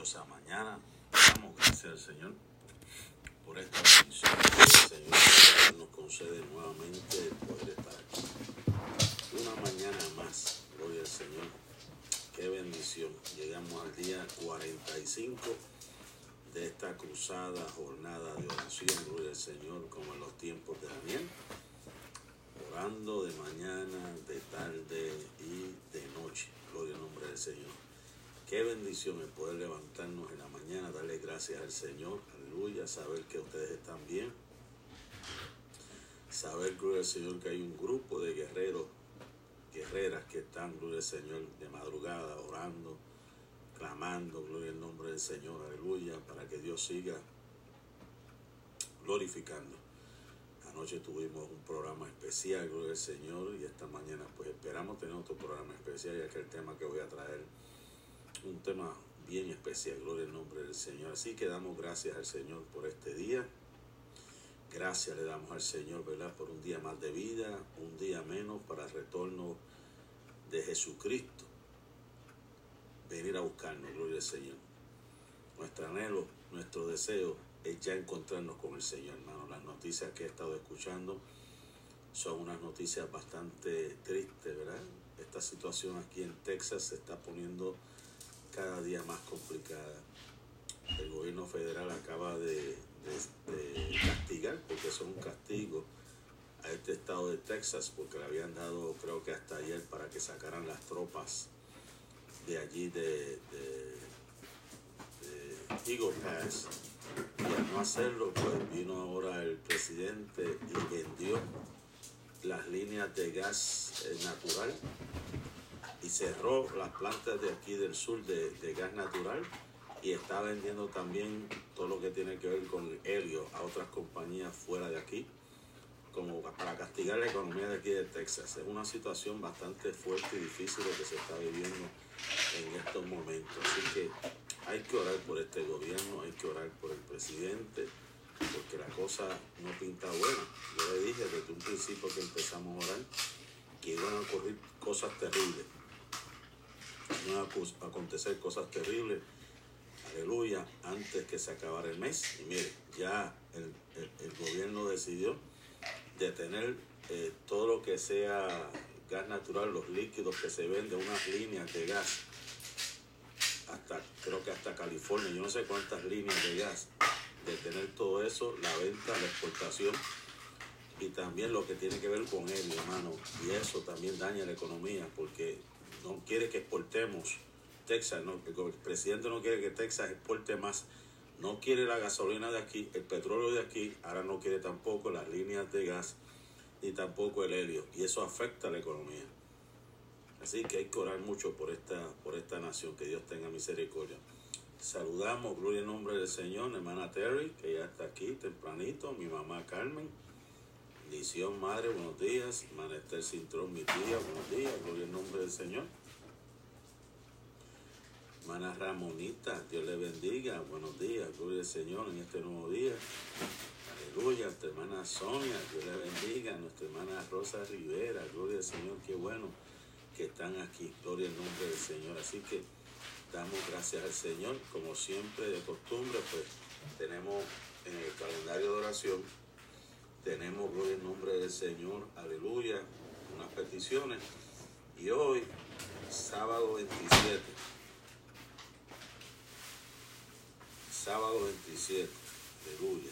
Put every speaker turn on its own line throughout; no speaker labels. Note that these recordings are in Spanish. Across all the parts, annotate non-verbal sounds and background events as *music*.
preciosa mañana. Damos gracias al Señor por esta bendición el Señor nos concede nuevamente poder estar aquí. Una mañana más, gloria al Señor. Qué bendición. Llegamos al día 45 de esta cruzada jornada de oración, gloria al Señor, como en los tiempos de Daniel. Orando de mañana, de tarde y de noche. Gloria al nombre del Señor. Qué bendición el poder levantarnos en la mañana, darle gracias al Señor, aleluya, saber que ustedes están bien, saber, gloria al Señor, que hay un grupo de guerreros, guerreras que están, gloria al Señor, de madrugada, orando, clamando, gloria al nombre del Señor, aleluya, para que Dios siga glorificando. Anoche tuvimos un programa especial, gloria al Señor, y esta mañana pues esperamos tener otro programa especial, ya que el tema que voy a traer un tema bien especial, gloria al nombre del Señor. Así que damos gracias al Señor por este día. Gracias le damos al Señor, ¿verdad? Por un día más de vida, un día menos para el retorno de Jesucristo. Venir a buscarnos, gloria al Señor. Nuestro anhelo, nuestro deseo es ya encontrarnos con el Señor, hermano. Las noticias que he estado escuchando son unas noticias bastante tristes, ¿verdad? Esta situación aquí en Texas se está poniendo cada día más complicada. El gobierno federal acaba de, castigar, porque son un castigo, a este estado de Texas, porque le habían dado, creo que hasta ayer, para que sacaran las tropas de allí de, de, de Eagle Pass. Y al no hacerlo, pues vino ahora el presidente y vendió las líneas de gas eh, natural y cerró las plantas de aquí del sur de, gas natural y está vendiendo también todo lo que tiene que ver con helio a otras compañías fuera de aquí, como para castigar la economía de aquí de Texas. Es una situación bastante fuerte y difícil lo que se está viviendo en estos momentos. Así que hay que orar por este gobierno, hay que orar por el presidente, porque la cosa no pinta buena. Yo le dije desde un principio que empezamos a orar que iban a ocurrir cosas terribles no a acontecer cosas terribles, aleluya, antes que se acabara el mes. Y mire, ya el, el, el gobierno decidió detener eh, todo lo que sea gas natural, los líquidos que se venden, unas líneas de gas, hasta creo que hasta California, yo no sé cuántas líneas de gas, detener todo eso, la venta, la exportación y también lo que tiene que ver con él, hermano. Y eso también daña la economía porque no quiere que exportemos Texas, no, el presidente no quiere que Texas exporte más, no quiere la gasolina de aquí, el petróleo de aquí, ahora no quiere tampoco las líneas de gas ni tampoco el helio, y eso afecta a la economía. Así que hay que orar mucho por esta, por esta nación, que Dios tenga misericordia. Saludamos, gloria en nombre del Señor, hermana Terry, que ya está aquí tempranito, mi mamá Carmen, bendición madre, buenos días, hermana Esther Cintrón, mi tía, buenos días, gloria en nombre del Señor. Hermana Ramonita, Dios le bendiga, buenos días, gloria al Señor en este nuevo día. Aleluya, nuestra hermana Sonia, Dios le bendiga, nuestra hermana Rosa Rivera, gloria al Señor, qué bueno que están aquí, gloria al nombre del Señor. Así que damos gracias al Señor, como siempre de costumbre, pues tenemos en el calendario de oración, tenemos, gloria al nombre del Señor, aleluya, unas peticiones. Y hoy, sábado 27, sábado 27, aleluya.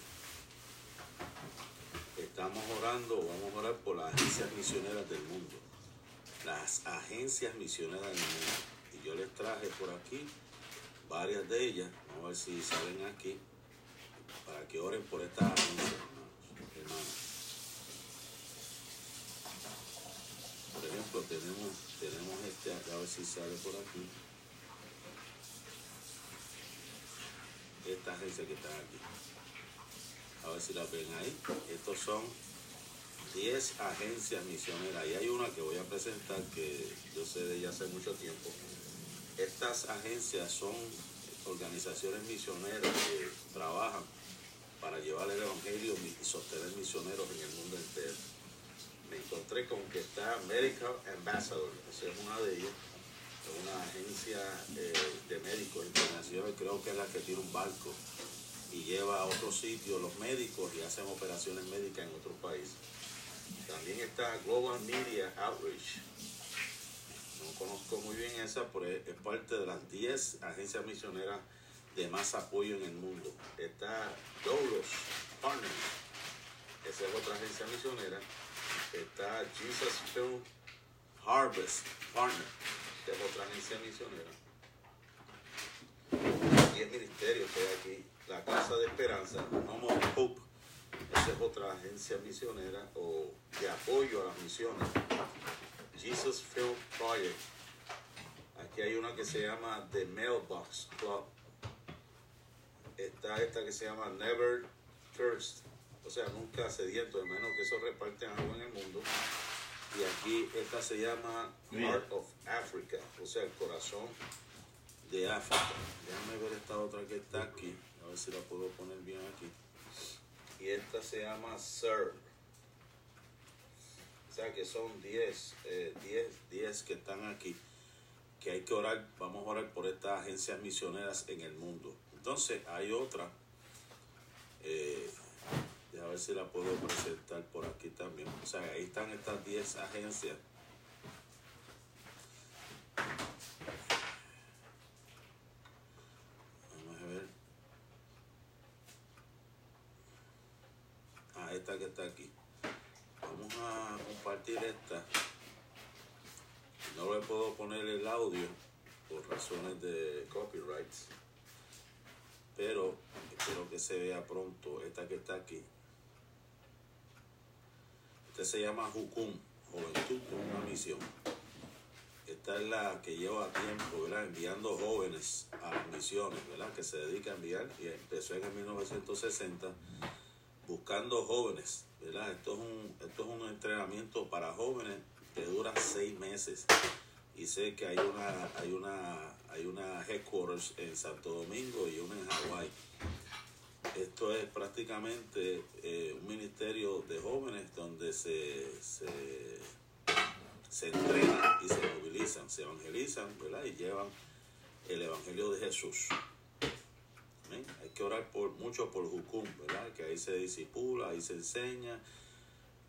Estamos orando, vamos a orar por las agencias misioneras del mundo. Las agencias misioneras del mundo. Y yo les traje por aquí varias de ellas. Vamos a ver si salen aquí. Para que oren por estas agencias. Por ejemplo, tenemos, tenemos este acá, a ver si sale por aquí. esta agencia que está aquí. A ver si la ven ahí. Estos son 10 agencias misioneras. Y hay una que voy a presentar que yo sé de ella hace mucho tiempo. Estas agencias son organizaciones misioneras que trabajan para llevar el evangelio y sostener misioneros en el mundo entero. Me encontré con que está Medical Ambassador, esa es una de ellas. una agencia eh, de médicos internacional, creo que es la que tiene un barco y lleva a otros sitios los médicos y hacen operaciones médicas en otros países. También está Global Media Outreach. No conozco muy bien esa, pero es parte de las 10 agencias misioneras de más apoyo en el mundo. Está Doulos Partners, esa es otra agencia misionera. Está Jesus Film Harvest Partner, que es otra agencia misionera. Y el ministerio que hay aquí, la Casa de Esperanza, Home of Hope, esa es otra agencia misionera o de apoyo a las misiones. Jesus Film Project. Aquí hay una que se llama The Mailbox Club. Está esta que se llama Never Thirst. O sea, nunca sediento, de menos que eso reparten algo en el mundo. Y aquí esta se llama Heart of Africa, o sea, el corazón de África. Déjame ver esta otra que está aquí, a ver si la puedo poner bien aquí. Y esta se llama Sir. O sea que son 10, 10, 10 que están aquí, que hay que orar, vamos a orar por estas agencias misioneras en el mundo. Entonces hay otra, eh, a ver si la puedo presentar por aquí también. O sea, ahí están estas 10 agencias. Vamos a ver. Ah, esta que está aquí. Vamos a compartir esta. No le puedo poner el audio por razones de copyrights. Pero espero que se vea pronto esta que está aquí. Esta se llama Jukum, Juventud con una misión. Esta es la que lleva tiempo, ¿verdad? Enviando jóvenes a las misiones, ¿verdad? Que se dedica a enviar y empezó en el 1960 buscando jóvenes, ¿verdad? Esto es un, esto es un entrenamiento para jóvenes que dura seis meses. Y sé que hay una, hay una, hay una headquarters en Santo Domingo y una en Hawái esto es prácticamente eh, un ministerio de jóvenes donde se, se, se entrenan y se movilizan, se evangelizan, ¿verdad? Y llevan el evangelio de Jesús. Hay que orar por mucho por Jucum, ¿verdad? Que ahí se disipula, ahí se enseña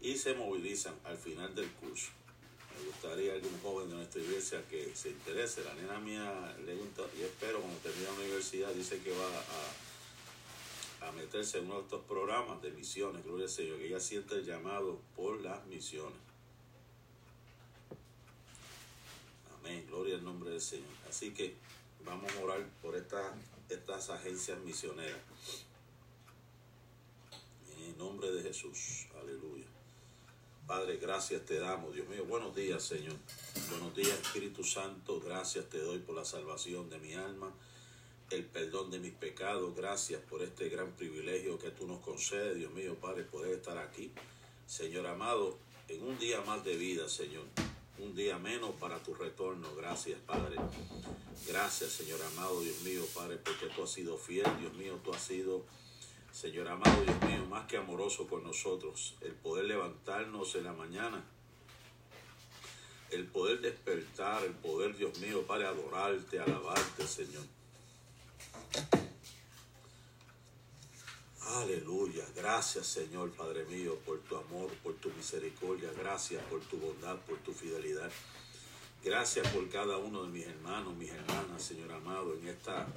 y se movilizan al final del curso. Me gustaría algún joven de nuestra iglesia que se interese. La nena mía le gusta y espero cuando termine la universidad dice que va a meterse en uno de estos programas de misiones, gloria al Señor, que ella siente el llamado por las misiones. Amén, gloria al nombre del Señor. Así que vamos a orar por estas, estas agencias misioneras. En el nombre de Jesús, aleluya. Padre, gracias te damos, Dios mío. Buenos días, Señor. Buenos días, Espíritu Santo. Gracias te doy por la salvación de mi alma el perdón de mis pecados. Gracias por este gran privilegio que tú nos concedes, Dios mío, Padre, poder estar aquí. Señor amado, en un día más de vida, Señor. Un día menos para tu retorno. Gracias, Padre. Gracias, Señor amado, Dios mío, Padre, porque tú has sido fiel, Dios mío, tú has sido, Señor amado, Dios mío, más que amoroso con nosotros. El poder levantarnos en la mañana el poder despertar, el poder, Dios mío, Padre, adorarte, alabarte, Señor. Aleluya. Gracias Señor Padre mío por tu amor, por tu misericordia. Gracias por tu bondad, por tu fidelidad. Gracias por cada uno de mis hermanos, mis hermanas, Señor amado, en esta,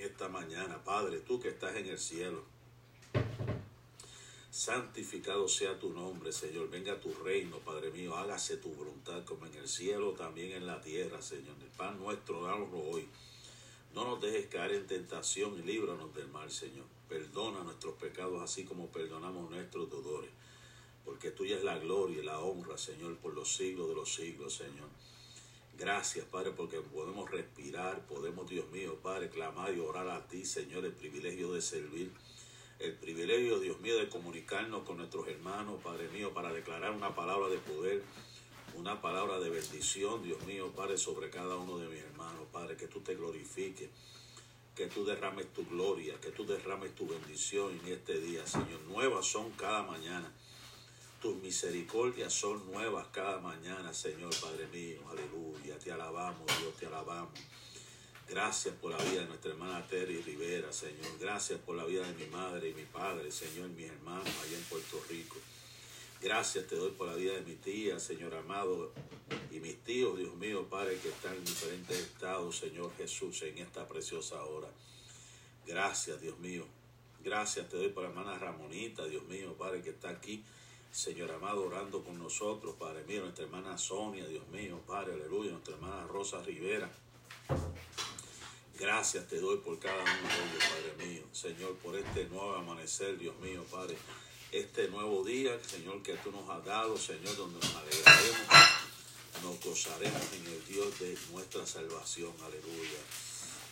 esta mañana. Padre, tú que estás en el cielo. Santificado sea tu nombre, Señor. Venga tu reino, Padre mío. Hágase tu voluntad como en el cielo, también en la tierra, Señor. El pan nuestro, dánoslo hoy. No nos dejes caer en tentación y líbranos del mal, Señor. Perdona nuestros pecados así como perdonamos nuestros deudores. Porque tuya es la gloria y la honra, Señor, por los siglos de los siglos, Señor. Gracias, Padre, porque podemos respirar, podemos, Dios mío, Padre, clamar y orar a ti, Señor, el privilegio de servir, el privilegio, Dios mío, de comunicarnos con nuestros hermanos, Padre mío, para declarar una palabra de poder, una palabra de bendición, Dios mío, Padre, sobre cada uno de mis hermanos, Padre, que tú te glorifiques, que tú derrames tu gloria, que tú derrames tu bendición en este día, Señor. Nuevas son cada mañana. Tus misericordias son nuevas cada mañana, Señor Padre mío. Aleluya. Te alabamos, Dios, te alabamos. Gracias por la vida de nuestra hermana Terry Rivera, Señor. Gracias por la vida de mi madre y mi padre, Señor, mis hermanos allá en Puerto Rico. Gracias te doy por la vida de mi tía, Señor amado, y mis tíos, Dios mío, Padre, que están en diferentes estados, Señor Jesús, en esta preciosa hora. Gracias, Dios mío. Gracias te doy por la hermana Ramonita, Dios mío, Padre, que está aquí, Señor amado, orando con nosotros, Padre mío, nuestra hermana Sonia, Dios mío, Padre, aleluya, nuestra hermana Rosa Rivera. Gracias te doy por cada uno de ellos, Padre mío. Señor, por este nuevo amanecer, Dios mío, Padre. Este nuevo día, Señor, que tú nos has dado, Señor, donde nos alegraremos, nos gozaremos en el Dios de nuestra salvación. Aleluya.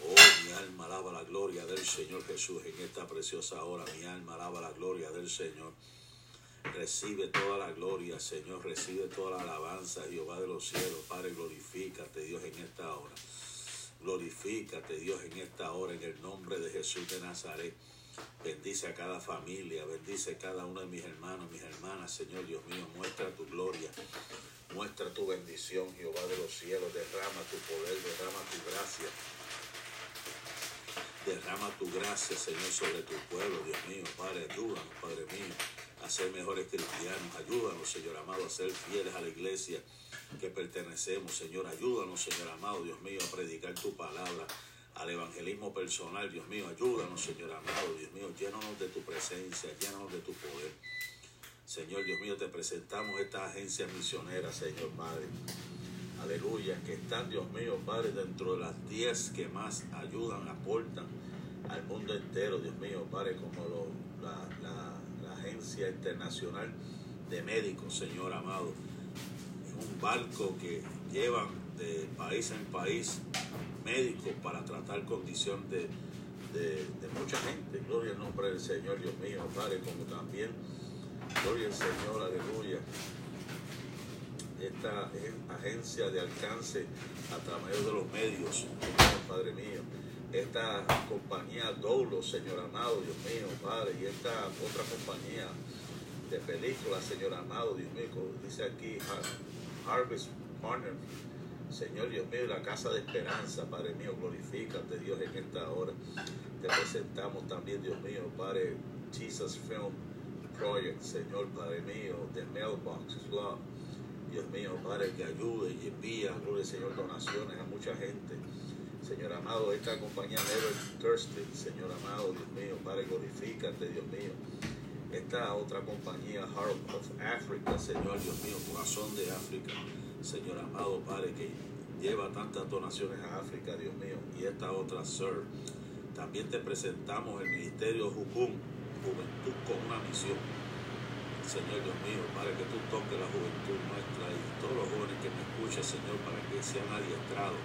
Oh, mi alma alaba la gloria del Señor Jesús en esta preciosa hora. Mi alma alaba la gloria del Señor. Recibe toda la gloria, Señor. Recibe toda la alabanza, Jehová de los cielos. Padre, glorifícate, Dios, en esta hora. Glorifícate, Dios, en esta hora, en el nombre de Jesús de Nazaret. Bendice a cada familia, bendice a cada uno de mis hermanos, mis hermanas, Señor Dios mío. Muestra tu gloria, muestra tu bendición, Jehová de los cielos. Derrama tu poder, derrama tu gracia. Derrama tu gracia, Señor, sobre tu pueblo, Dios mío. Padre, ayúdanos, Padre mío, a ser mejores cristianos. Ayúdanos, Señor amado, a ser fieles a la iglesia que pertenecemos, Señor. Ayúdanos, Señor amado, Dios mío, a predicar tu palabra, al evangelismo personal, Dios mío. Ayúdanos, Señor amado, Dios mío. Llénanos de tu presencia, llénanos de tu poder. Señor, Dios mío, te presentamos esta agencia misionera, Señor Padre. Aleluya, que están, Dios mío, Padre, dentro de las 10 que más ayudan, aportan al mundo entero, Dios mío, Padre, como lo, la, la, la Agencia Internacional de Médicos, Señor amado un barco que llevan de país en país médicos para tratar condición de, de, mucha gente. Gloria al nombre del Señor, Dios mío, Padre, como también, gloria al Señor, aleluya. Esta agencia de alcance a través de los medios, Padre mío. Esta compañía Dolo, Señor amado, Dios mío, Padre, y esta otra compañía de películas, Señor amado, Dios mío, dice aquí Harvest Partner. Señor Dios mío, la casa de esperanza, Padre mío, glorifícate Dios en esta hora. Te presentamos también, Dios mío, Padre, Jesus Film Project, Señor Padre mío, de Mailbox Club. Dios mío, Padre, que ayude y envía, gloria Señor, donaciones a mucha gente. Señor amado, esta compañía Never Thirsty, Señor amado, Dios mío, Padre, glorifícate, Dios mío esta otra compañía, Heart of Africa, Señor Dios mío, corazón de África, Señor amado Padre, que lleva tantas donaciones a África, Dios mío, y esta otra, Sir. También te presentamos el Ministerio Jucum, Juventud con una misión. Señor Dios mío, para que tú toques la juventud nuestra y todos los jóvenes que me escuchan, Señor, para que sean adiestrados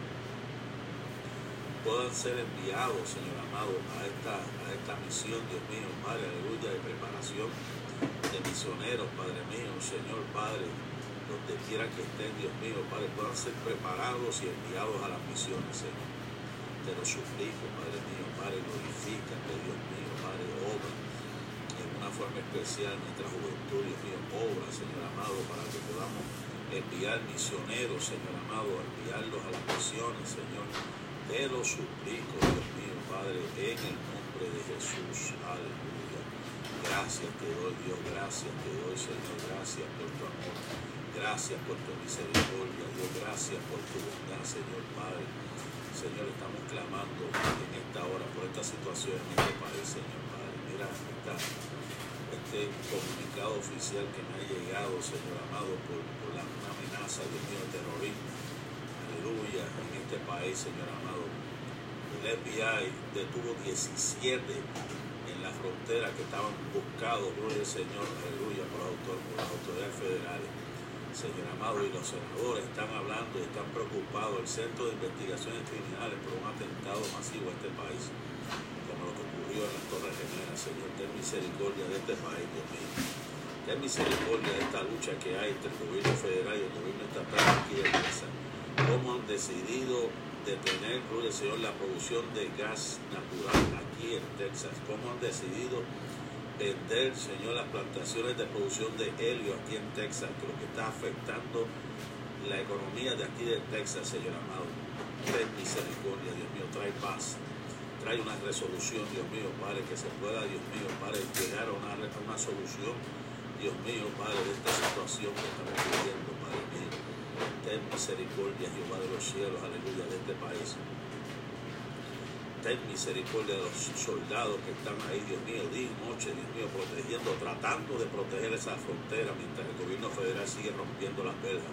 puedan ser enviados, Señor amado, a esta, a esta misión, Dios mío, Padre, aleluya, de preparación de misioneros, Padre mío, Señor, Padre, donde quiera que estén, Dios mío, Padre, puedan ser preparados y enviados a las misiones, Señor. Te lo suplico, Padre mío, Padre, glorifícate, Dios mío, Padre, obra en una forma especial nuestra juventud, Dios mío, obra, Señor amado, para que podamos enviar misioneros, Señor amado, enviarlos a las misiones, Señor te lo suplico, Dios mío, Padre, en el nombre de Jesús. Aleluya. Gracias te doy, Dios, gracias te doy, Señor. Gracias por tu amor. Gracias por tu misericordia, Dios. Gracias por tu bondad, Señor Padre. Señor, estamos clamando en esta hora por esta situación en este país, Señor Padre. Mira este comunicado oficial que me ha llegado, Señor amado, por, la, una amenaza, Dios mío, terrorismo aleluya, en este país, Señor amado. El FBI detuvo 17 en la frontera que estaban buscados, gloria al Señor, aleluya, por, las autoridades federales. Señor amado, y los senadores están hablando y están preocupados, el Centro de Investigaciones Criminales, por un atentado masivo a este país, como lo que ocurrió en las Torres Gemelas. Señor, ten misericordia de este país, Dios mío. Ten misericordia de esta lucha que hay entre el gobierno federal y el gobierno estatal aquí en Mesa cómo han decidido detener, gloria Señor, la producción de gas natural aquí en Texas, cómo han decidido vender, Señor, las plantaciones de producción de helio aquí en Texas, que lo que está afectando la economía de aquí de Texas, Señor amado. Ten misericordia, Dios mío, trae paz, trae una resolución, Dios mío, Padre, que se pueda, Dios mío, Padre, llegar a una, a una solución, Dios mío, Padre, de esta situación que estamos viviendo, Padre mío. Ten misericordia, Jehová de los cielos, aleluya, de este país. Ten misericordia de los soldados que están ahí, Dios mío, día y noche, Dios mío, protegiendo, tratando de proteger esa frontera mientras el gobierno federal sigue rompiendo las verjas.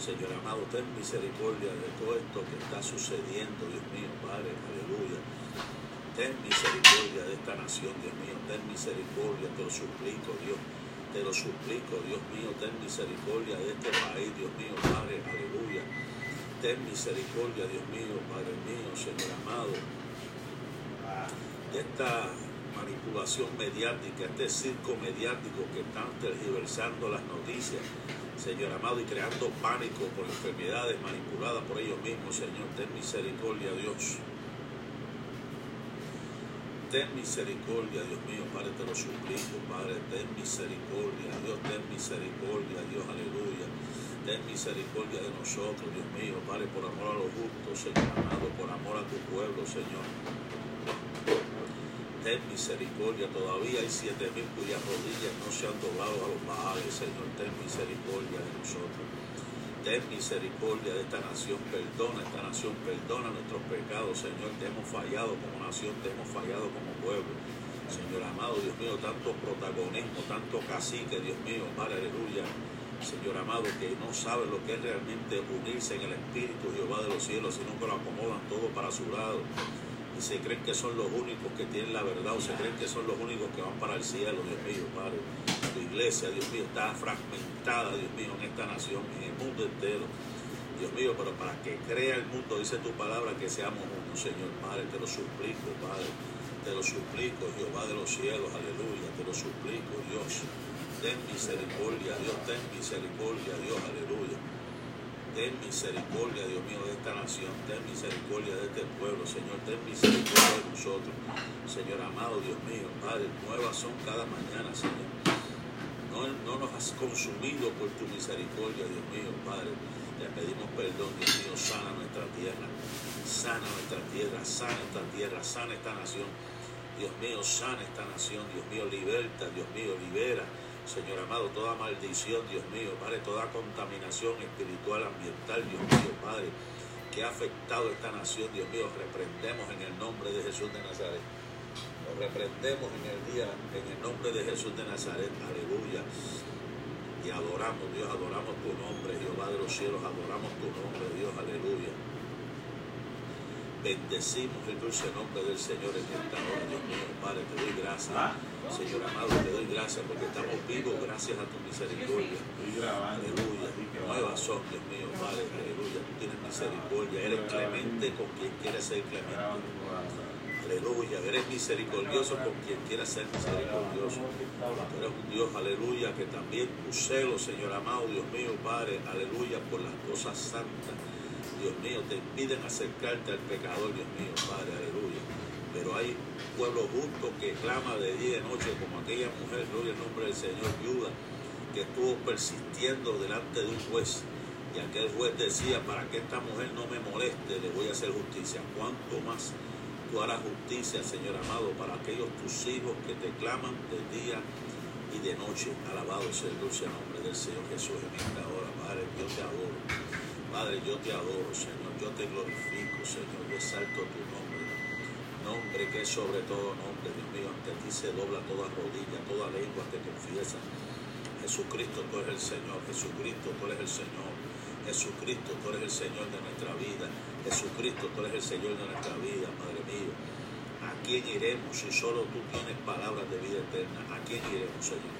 Señor amado, ten misericordia de todo esto que está sucediendo, Dios mío, Padre, aleluya. Ten misericordia de esta nación, Dios mío, ten misericordia, te lo suplico, Dios. Te lo suplico, Dios mío, ten misericordia de este país, Dios mío, Padre, aleluya. Ten misericordia, Dios mío, Padre mío, Señor amado de esta manipulación mediática, este circo mediático que están tergiversando las noticias, Señor amado, y creando pánico por enfermedades manipuladas por ellos mismos, Señor, ten misericordia, Dios. Ten misericordia, Dios mío, Padre, te lo suplico, Padre, ten misericordia, Dios, ten misericordia, Dios, aleluya. Ten misericordia de nosotros, Dios mío, Padre, por amor a los justos, Señor amado, por amor a tu pueblo, Señor ten misericordia. Todavía hay siete mil cuyas rodillas no se han doblado a los baales, Señor. Ten misericordia de nosotros. Ten misericordia de esta nación. Perdona esta nación. Perdona nuestros pecados, Señor. Te hemos fallado como nación, te hemos fallado como pueblo. Señor amado, Dios mío, tanto protagonismo, tanto cacique, Dios mío, Padre, aleluya. Señor amado, que no sabe lo que es realmente unirse en el Espíritu Jehová de los cielos, sino que lo acomodan todo para su lado y se creen que son los únicos que tienen la verdad o se creen que son los únicos que van para el cielo, Dios mío, Padre. Iglesia, Dios mío, está fragmentada, Dios mío, en esta nación, en el mundo entero. Dios mío, pero para que crea el mundo, dice tu palabra, que seamos uno, Señor Padre, te lo suplico, Padre. Te lo suplico, Jehová de los cielos, aleluya, te lo suplico, Dios. Ten misericordia, Dios, ten misericordia, Dios, aleluya. Ten misericordia, Dios mío, de esta nación. Ten misericordia de este pueblo, Señor. Ten misericordia de nosotros. Señor amado, Dios mío, Padre, nuevas son cada mañana, Señor. No, no nos has consumido por tu misericordia, Dios mío, Padre. Te pedimos perdón, Dios mío, sana nuestra tierra. Sana nuestra tierra, sana esta tierra, sana esta nación. Dios mío, sana esta nación. Dios mío, liberta, Dios mío, libera Señor amado, toda maldición, Dios mío, Padre, toda contaminación espiritual, ambiental, Dios mío, Padre, que ha afectado esta nación, Dios mío, reprendemos en el nombre de Jesús de Nazaret. Lo reprendemos en el día, en el nombre de Jesús de Nazaret, aleluya. Y adoramos, Dios, adoramos tu nombre, Jehová de los cielos, adoramos tu nombre, Dios, aleluya. Bendecimos el dulce nombre del Señor en esta hora, Dios mío, Padre, te doy gracias. Señor amado, te doy gracias porque estamos vivos gracias a tu misericordia. Aleluya. Nuevas son, Dios mío, Padre, aleluya. Tú tienes misericordia. Eres clemente con quien quiere ser clemente. Aleluya. Eres misericordioso con quien quiera ser misericordioso. Tú eres un Dios, aleluya, que también tu celo, Señor amado, Dios mío, Padre, aleluya, por las cosas santas. Dios mío, te impiden acercarte al pecador, Dios mío, Padre, aleluya pero hay pueblo justo que clama de día y de noche, como aquella mujer, gloria al nombre del Señor, viuda, que estuvo persistiendo delante de un juez. Y aquel juez decía, para que esta mujer no me moleste, le voy a hacer justicia. ¿Cuánto más tú harás justicia, Señor amado, para aquellos tus hijos que te claman de día y de noche? Alabado sea el dulce nombre del Señor Jesús en esta hora. Padre, yo te adoro. Padre, yo te adoro, Señor. Yo te glorifico, Señor. Yo exalto tu nombre nombre que es sobre todo nombre, Dios mío, ante ti se dobla toda rodilla, toda lengua te confiesa. Jesucristo, tú eres el Señor, Jesucristo, tú eres el Señor. Jesucristo, tú eres el Señor de nuestra vida. Jesucristo, tú eres el Señor de nuestra vida, Padre mío. ¿A quién iremos si solo tú tienes palabras de vida eterna? ¿A quién iremos, Señor?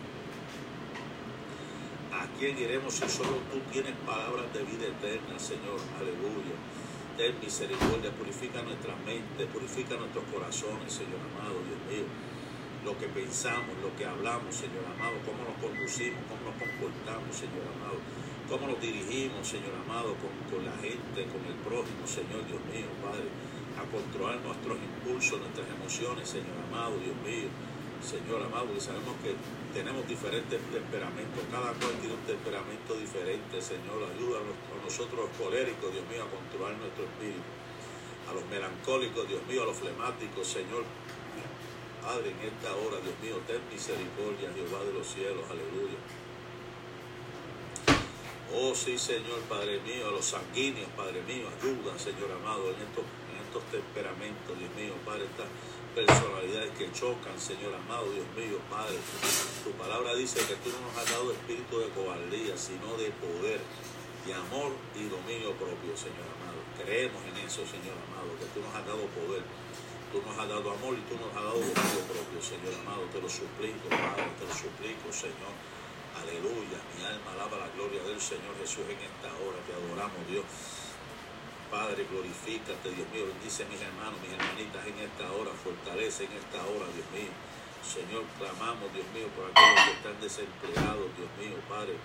¿A quién iremos si solo tú tienes palabras de vida eterna, Señor? Aleluya ten misericordia, purifica nuestra mente, purifica nuestros corazones, Señor amado, Dios mío. Lo que pensamos, lo que hablamos, Señor amado, cómo nos conducimos, cómo nos comportamos, Señor amado, cómo nos dirigimos, Señor amado, con, la gente, con el prójimo, Señor Dios mío, Padre, a controlar nuestros impulsos, nuestras emociones, Señor amado, Dios mío. Señor amado, y sabemos que tenemos diferentes temperamentos, cada cual tiene un temperamento diferente, Señor, ayúdanos a nosotros los coléricos, Dios mío, a controlar nuestro espíritu, a los melancólicos, Dios mío, a los flemáticos, Señor, Padre, en esta hora, Dios mío, ten misericordia, Jehová de los cielos, aleluya. Oh sí, Señor, Padre mío, a los sanguíneos, Padre mío, ayuda, Señor amado, en estos temperamentos, Dios mío, Padre, estas personalidades que chocan, Señor amado, Dios mío, Padre. Tu palabra dice que tú no nos has dado espíritu de cobardía, sino de poder, de amor y dominio propio, Señor amado. Creemos en eso, Señor amado, que tú nos has dado poder, tú nos has dado amor y tú nos has dado dominio propio, Señor amado. Te lo suplico, Padre, te lo suplico, Señor. Aleluya, mi alma alaba la gloria del Señor Jesús en esta hora. Te adoramos, Dios. Padre, glorifícate, Dios mío. Bendice a mis hermanos, mis hermanitas en esta hora. Fortalece en esta hora, Dios mío. Señor, clamamos, Dios mío, por aquellos que están desempleados, Dios mío, Padre.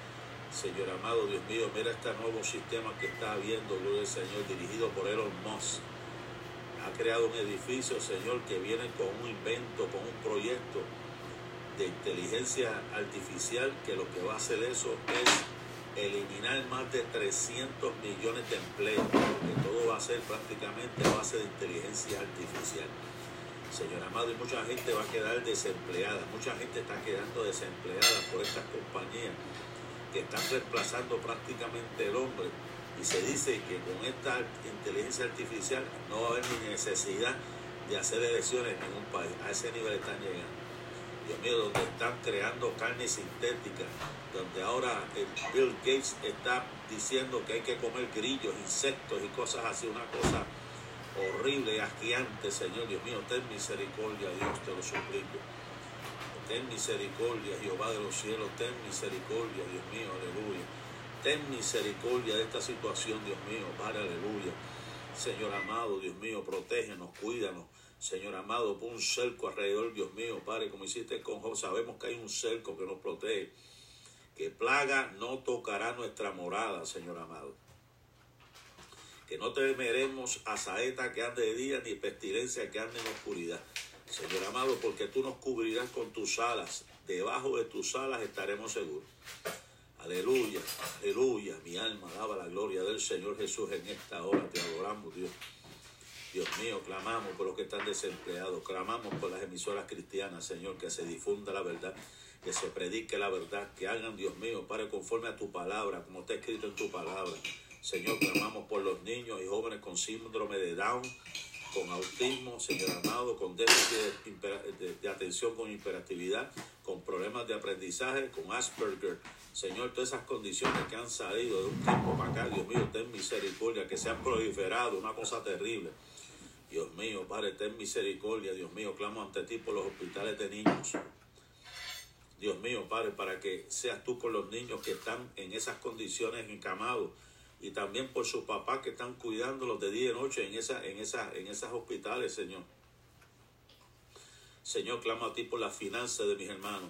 Señor amado, Dios mío, mira este nuevo sistema que está habiendo, gloria al Señor, dirigido por Elon Musk. Ha creado un edificio, Señor, que viene con un invento, con un proyecto de inteligencia artificial que lo que va a hacer eso es eliminar más de 300 millones de empleos, porque todo va a ser prácticamente a base de inteligencia artificial. Señor amado, y mucha gente va a quedar desempleada, mucha gente está quedando desempleada por estas compañías que están reemplazando prácticamente el hombre. Y se dice que con esta inteligencia artificial no va a haber ni necesidad de hacer elecciones en ningún país. A ese nivel están llegando. Dios mío, donde están creando carne sintética, donde ahora Bill Gates está diciendo que hay que comer grillos, insectos y cosas así, una cosa horrible y asqueante, Señor Dios mío, ten misericordia, Dios, te lo suplico. Ten misericordia, Jehová de los cielos, ten misericordia, Dios mío, aleluya. Ten misericordia de esta situación, Dios mío, Padre, aleluya. Señor amado, Dios mío, protégenos, cuídanos. Señor amado, pon un cerco alrededor, Dios mío, Padre, como hiciste con Job, sabemos que hay un cerco que nos protege que plaga no tocará nuestra morada, Señor amado. Que no temeremos a saeta que ande de día, ni pestilencia que ande en oscuridad. Señor amado, porque tú nos cubrirás con tus alas. Debajo de tus alas estaremos seguros. Aleluya, aleluya. Mi alma alaba la gloria del Señor Jesús en esta hora. Te adoramos, Dios. Dios mío, clamamos por los que están desempleados. Clamamos por las emisoras cristianas, Señor, que se difunda la verdad que se predique la verdad, que hagan, Dios mío, Padre, conforme a tu palabra, como está escrito en tu palabra. Señor, clamamos por los niños y jóvenes con síndrome de Down, con autismo, Señor amado, con déficit de, atención con hiperactividad, con problemas de aprendizaje, con Asperger. Señor, todas esas condiciones que han salido de un tiempo para acá, Dios mío, ten misericordia, que se han proliferado, una cosa terrible. Dios mío, Padre, ten misericordia, Dios mío, clamo ante ti por los hospitales de niños. Dios mío, Padre, para que seas tú con los niños que están en esas condiciones encamados y también por sus papás que están cuidándolos de día y noche en, esa, en, en esas hospitales, Señor. Señor, clamo a ti por la finanzas de mis hermanos.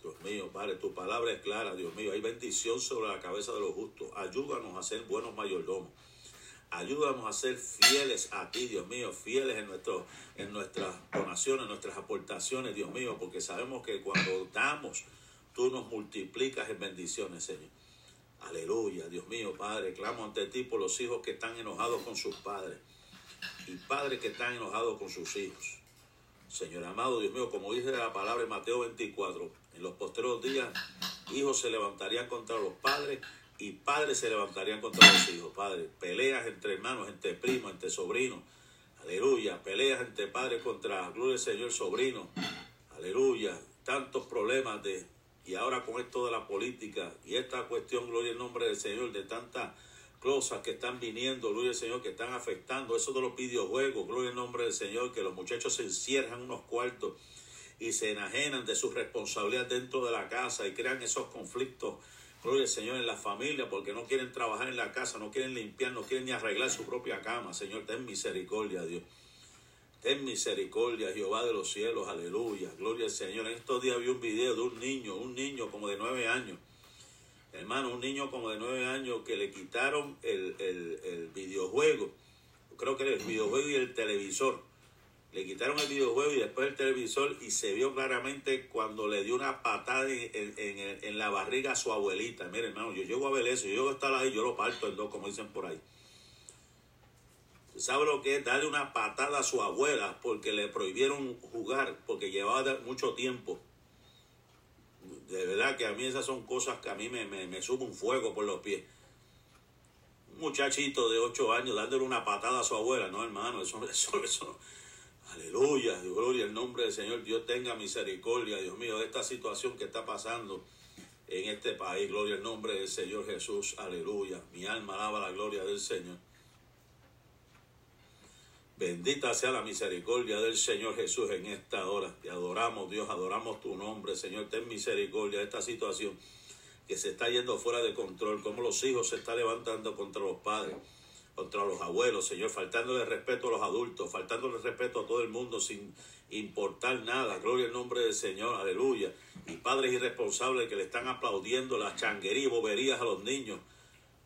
Dios mío, Padre, tu palabra es clara, Dios mío. Hay bendición sobre la cabeza de los justos. Ayúdanos a ser buenos mayordomos. Ayúdanos a ser fieles a ti, Dios mío, fieles en, nuestro, en nuestras donaciones, en nuestras aportaciones, Dios mío, porque sabemos que cuando damos, tú nos multiplicas en bendiciones, Señor. Aleluya, Dios mío, Padre, clamo ante ti por los hijos que están enojados con sus padres y padres que están enojados con sus hijos. Señor amado, Dios mío, como dice la palabra en Mateo 24, en los posteriores días, hijos se levantarían contra los padres y padres se levantarían contra los hijos, Padre. Peleas entre hermanos, entre primos, entre sobrinos. Aleluya. Peleas entre padres contra, gloria al Señor, sobrino. Aleluya. Tantos problemas de, y ahora con esto de la política y esta cuestión, gloria al nombre del Señor, de tantas cosas que están viniendo, gloria al Señor, que están afectando, eso de los videojuegos, gloria al nombre del Señor, que los muchachos se encierran unos cuartos y se enajenan de su responsabilidad dentro de la casa y crean esos conflictos Gloria al Señor en la familia porque no quieren trabajar en la casa, no quieren limpiar, no quieren ni arreglar su propia cama. Señor, ten misericordia, Dios. Ten misericordia, Jehová de los cielos, aleluya. Gloria al Señor. En estos días vi un video de un niño, un niño como de nueve años. Hermano, un niño como de nueve años que le quitaron el, el videojuego. Creo que era el videojuego y el televisor. Le quitaron el videojuego y después el televisor y se vio claramente cuando le dio una patada en, en, en, la barriga a su abuelita. Miren, hermano, yo llego a ver eso, yo llego a estar ahí, yo lo parto en dos, como dicen por ahí. ¿Sabe lo que es darle una patada a su abuela porque le prohibieron jugar, porque llevaba mucho tiempo? De verdad que a mí esas son cosas que a mí me, me, me sube un fuego por los pies. Un muchachito de 8 años dándole una patada a su abuela, no hermano, eso, *laughs* eso, eso, aleluya, gloria al nombre del Señor, Dios tenga misericordia, Dios mío, de esta situación que está pasando en este país, gloria al nombre del Señor Jesús, aleluya, mi alma alaba la gloria del Señor. Bendita sea la misericordia del Señor Jesús en esta hora. Te adoramos, Dios, adoramos tu nombre, Señor. Ten misericordia de esta situación que se está yendo fuera de control, como los hijos se están levantando contra los padres, contra los abuelos, Señor, faltándole respeto a los adultos, faltándole respeto a todo el mundo sin importar nada. Gloria al nombre del Señor, aleluya. Y padres irresponsables que le están aplaudiendo las changuerías y boberías a los niños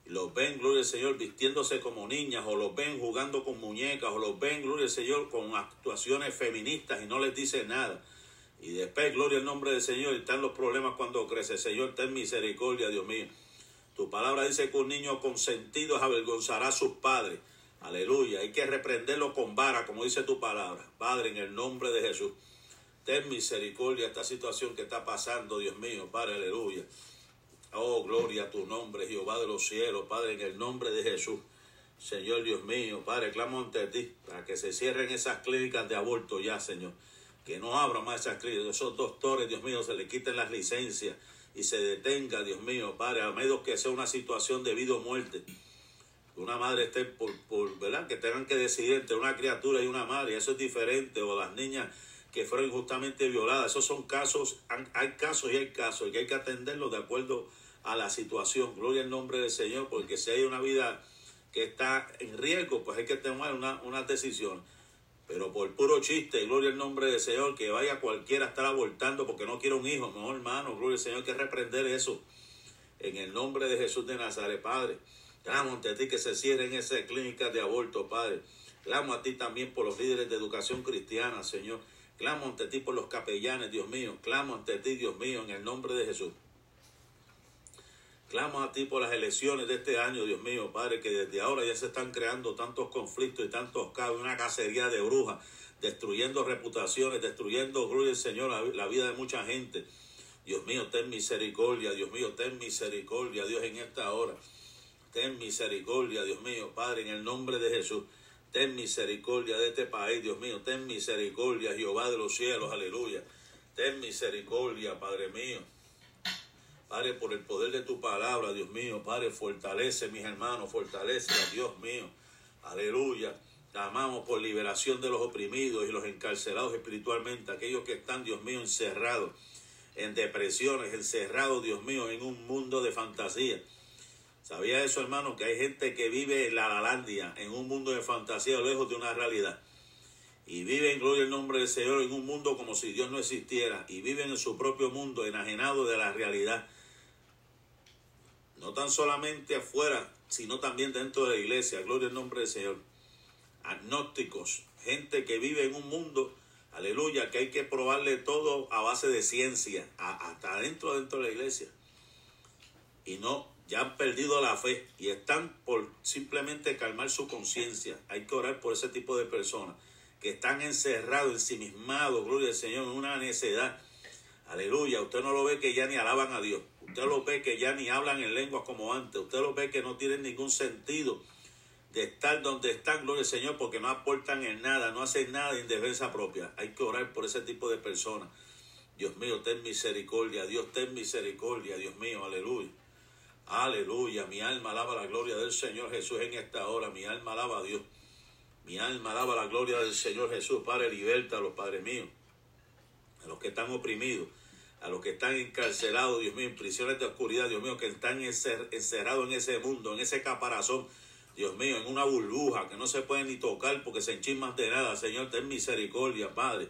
los ven, gloria al Señor, vistiéndose como niñas, o los ven jugando con muñecas, o los ven, gloria al Señor, con actuaciones feministas y no les dice nada. Y después, gloria al nombre del Señor, están los problemas cuando crece. Señor, ten misericordia, Dios mío. Tu palabra dice que un niño consentido avergonzará a sus padres. Aleluya. Hay que reprenderlo con vara, como dice tu palabra. Padre, en el nombre de Jesús. Ten misericordia esta situación que está pasando, Dios mío. Padre, aleluya. Oh, gloria a tu nombre, Jehová de los cielos, Padre, en el nombre de Jesús. Señor Dios mío, Padre, clamo ante ti para que se cierren esas clínicas de aborto ya, Señor. Que no abran más esas clínicas. Esos doctores, Dios mío, se les quiten las licencias y se detenga, Dios mío, Padre, a menos que sea una situación de vida o muerte. Una madre esté por, por, ¿verdad? Que tengan que decidir entre una criatura y una madre. Eso es diferente. O las niñas que fueron injustamente violadas. Esos son casos, hay casos y hay casos, y hay que atenderlos de acuerdo a la situación. Gloria al nombre del Señor, porque si hay una vida que está en riesgo, pues hay que tomar una, una decisión. Pero por puro chiste, gloria al nombre del Señor, que vaya cualquiera a estar abortando porque no quiere un hijo. No, hermano, gloria al Señor, hay que reprender eso. En el nombre de Jesús de Nazaret, Padre. Clamo ante ti que se cierren esas clínicas de aborto, Padre. Clamo a ti también por los líderes de educación cristiana, Señor. Clamo ante ti por los capellanes, Dios mío. Clamo ante ti, Dios mío, en el nombre de Jesús. Clamo a ti por las elecciones de este año, Dios mío, Padre, que desde ahora ya se están creando tantos conflictos y tantos caos, una cacería de brujas, destruyendo reputaciones, destruyendo, gloria Señor, la, vida de mucha gente. Dios mío, ten misericordia, Dios mío, ten misericordia, Dios, en esta hora. Ten misericordia, Dios mío, Padre, en el nombre de Jesús. Ten misericordia de este país, Dios mío. Ten misericordia, Jehová de los cielos, aleluya. Ten misericordia, Padre mío. Padre, por el poder de tu palabra, Dios mío, Padre, fortalece mis hermanos, fortalece a Dios mío. Aleluya. Clamamos por liberación de los oprimidos y los encarcelados espiritualmente, aquellos que están, Dios mío, encerrados en depresiones, encerrados, Dios mío, en un mundo de fantasía. ¿Sabía eso, hermano? Que hay gente que vive en la Lalandia, en un mundo de fantasía, lejos de una realidad. Y vive en gloria el nombre del Señor en un mundo como si Dios no existiera. Y viven en su propio mundo, enajenado de la realidad no tan solamente afuera, sino también dentro de la iglesia. Gloria al nombre del Señor. Agnósticos, gente que vive en un mundo, aleluya, que hay que probarle todo a base de ciencia, hasta adentro, dentro de la iglesia. Y no, ya han perdido la fe y están por simplemente calmar su conciencia. Hay que orar por ese tipo de personas que están encerrados, ensimismados, gloria al Señor, en una necedad. Aleluya, usted no lo ve que ya ni alaban a Dios. Usted lo ve que ya ni hablan en lenguas como antes. Usted lo ve que no tienen ningún sentido de estar donde están, gloria al Señor, porque no aportan en nada, no hacen nada en defensa propia. Hay que orar por ese tipo de personas. Dios mío, ten misericordia. Dios, ten misericordia. Dios mío, aleluya. Aleluya. Mi alma alaba la gloria del Señor Jesús en esta hora. Mi alma alaba a Dios. Mi alma alaba la gloria del Señor Jesús. Padre, liberta a los padres míos, a los que están oprimidos a los que están encarcelados, Dios mío, en prisiones de oscuridad, Dios mío, que están encerrados en ese mundo, en ese caparazón, Dios mío, en una burbuja que no se pueden ni tocar porque se enchisman de nada. Señor, ten misericordia, Padre.